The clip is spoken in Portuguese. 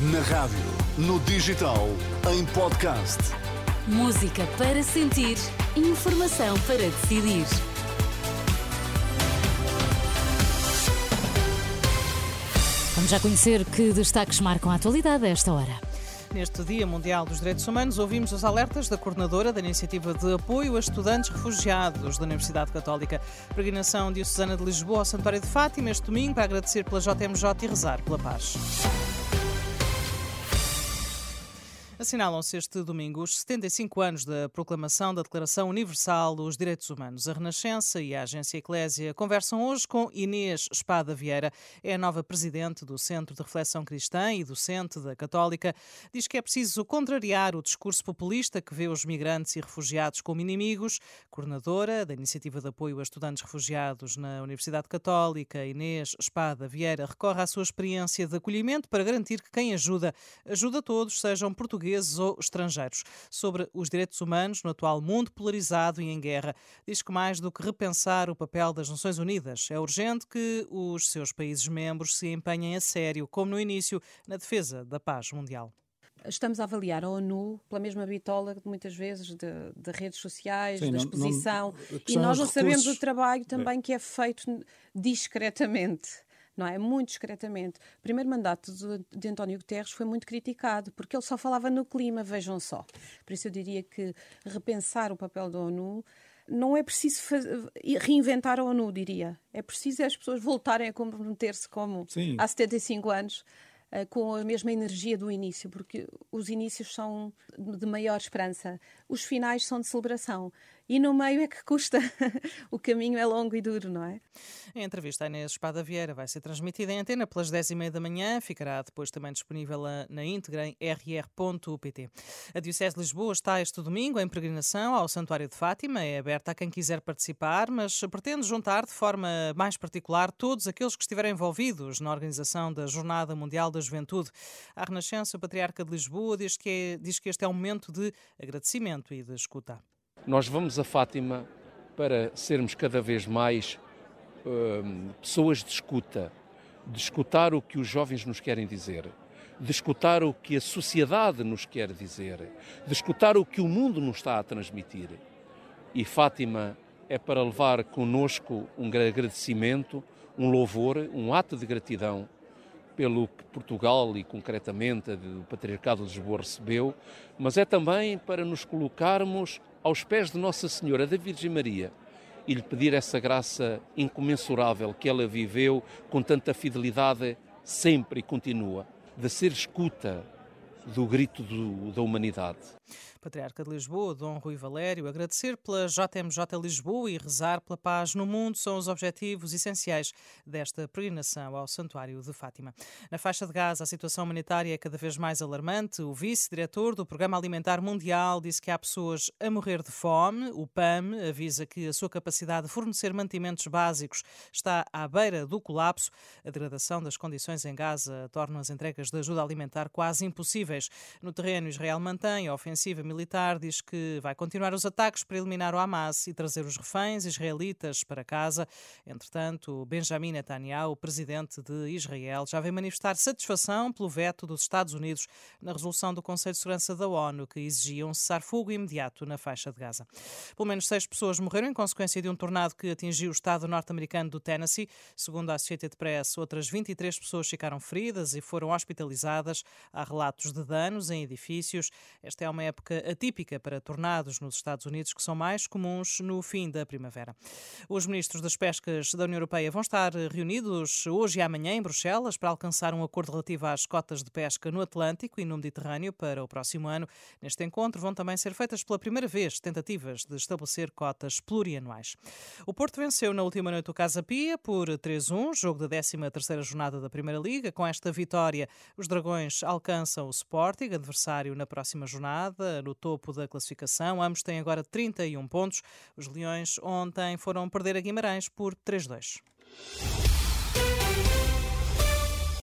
Na rádio, no digital, em podcast. Música para sentir, informação para decidir. Vamos já conhecer que destaques marcam a atualidade a esta hora. Neste Dia Mundial dos Direitos Humanos, ouvimos os alertas da coordenadora da Iniciativa de Apoio a Estudantes Refugiados da Universidade Católica. Peregrinação de Susana de Lisboa ao Santuário de Fátima este domingo para agradecer pela JMJ e rezar pela paz. Assinalam-se este domingo os 75 anos da proclamação da Declaração Universal dos Direitos Humanos. A Renascença e a Agência Eclésia conversam hoje com Inês Espada Vieira, é a nova presidente do Centro de Reflexão Cristã e docente da Católica. Diz que é preciso contrariar o discurso populista que vê os migrantes e refugiados como inimigos. Coordenadora da Iniciativa de Apoio a Estudantes Refugiados na Universidade Católica, Inês Espada Vieira, recorre à sua experiência de acolhimento para garantir que quem ajuda, ajuda todos, sejam portugueses portugueses ou estrangeiros, sobre os direitos humanos no atual mundo polarizado e em guerra. Diz que mais do que repensar o papel das Nações Unidas, é urgente que os seus países membros se empenhem a sério, como no início, na defesa da paz mundial estamos a avaliar a ONU pela mesma bitola muitas vezes de, de redes sociais, Sim, da exposição, não, não, e nós não sabemos o trabalho também é. que é feito discretamente não é? Muito discretamente. O primeiro mandato de, António Guterres foi muito criticado, porque ele só falava no clima, vejam só. Por isso eu diria que repensar o papel da ONU não é preciso reinventar a ONU, diria. É preciso as pessoas voltarem a comprometer-se como Sim. há 75 anos uh, com a mesma energia do início, porque os inícios são de maior esperança, os finais são de celebração e no meio é que custa. o caminho é longo e duro, não é? A entrevista à Inês Espada Vieira vai ser transmitida em antena pelas 10h30 da manhã, ficará depois também disponível na íntegra em rr.pt. A Diocese de Lisboa está este domingo em peregrinação ao Santuário de Fátima, é aberta a quem quiser participar, mas pretende juntar de forma mais particular todos aqueles que estiverem envolvidos na organização da Jornada Mundial da Juventude. A Renascença, o Patriarca de Lisboa, diz que, é, diz que este é um momento de agradecimento e de escuta. Nós vamos a Fátima para sermos cada vez mais uh, pessoas de escuta, de escutar o que os jovens nos querem dizer, de escutar o que a sociedade nos quer dizer, de escutar o que o mundo nos está a transmitir. E Fátima é para levar conosco um agradecimento, um louvor, um ato de gratidão pelo que Portugal e concretamente o Patriarcado de Lisboa recebeu, mas é também para nos colocarmos aos pés de Nossa Senhora da Virgem Maria e lhe pedir essa graça incomensurável que ela viveu com tanta fidelidade sempre e continua, de ser escuta do grito do, da humanidade. Patriarca de Lisboa, Dom Rui Valério, agradecer pela JMJ Lisboa e rezar pela paz no mundo são os objetivos essenciais desta peregrinação ao Santuário de Fátima. Na faixa de Gaza, a situação humanitária é cada vez mais alarmante. O vice-diretor do Programa Alimentar Mundial disse que há pessoas a morrer de fome. O PAM avisa que a sua capacidade de fornecer mantimentos básicos está à beira do colapso. A degradação das condições em Gaza torna as entregas de ajuda alimentar quase impossíveis. No terreno, Israel mantém a ofensiva militar diz que vai continuar os ataques para eliminar o Hamas e trazer os reféns israelitas para casa. Entretanto, Benjamin Netanyahu, o presidente de Israel, já veio manifestar satisfação pelo veto dos Estados Unidos na resolução do Conselho de Segurança da ONU que exigia um cessar-fogo imediato na faixa de Gaza. Pelo menos seis pessoas morreram em consequência de um tornado que atingiu o estado norte-americano do Tennessee. Segundo a Associated Press, outras 23 pessoas ficaram feridas e foram hospitalizadas. Há relatos de danos em edifícios. Esta é uma época atípica para tornados nos Estados Unidos, que são mais comuns no fim da primavera. Os ministros das pescas da União Europeia vão estar reunidos hoje e amanhã em Bruxelas para alcançar um acordo relativo às cotas de pesca no Atlântico e no Mediterrâneo para o próximo ano. Neste encontro vão também ser feitas pela primeira vez tentativas de estabelecer cotas plurianuais. O Porto venceu na última noite o Casa Pia por 3-1, jogo da 13ª jornada da Primeira Liga. Com esta vitória, os Dragões alcançam o Sporting, adversário na próxima jornada, no topo da classificação. Ambos têm agora 31 pontos. Os Leões ontem foram perder a Guimarães por 3-2.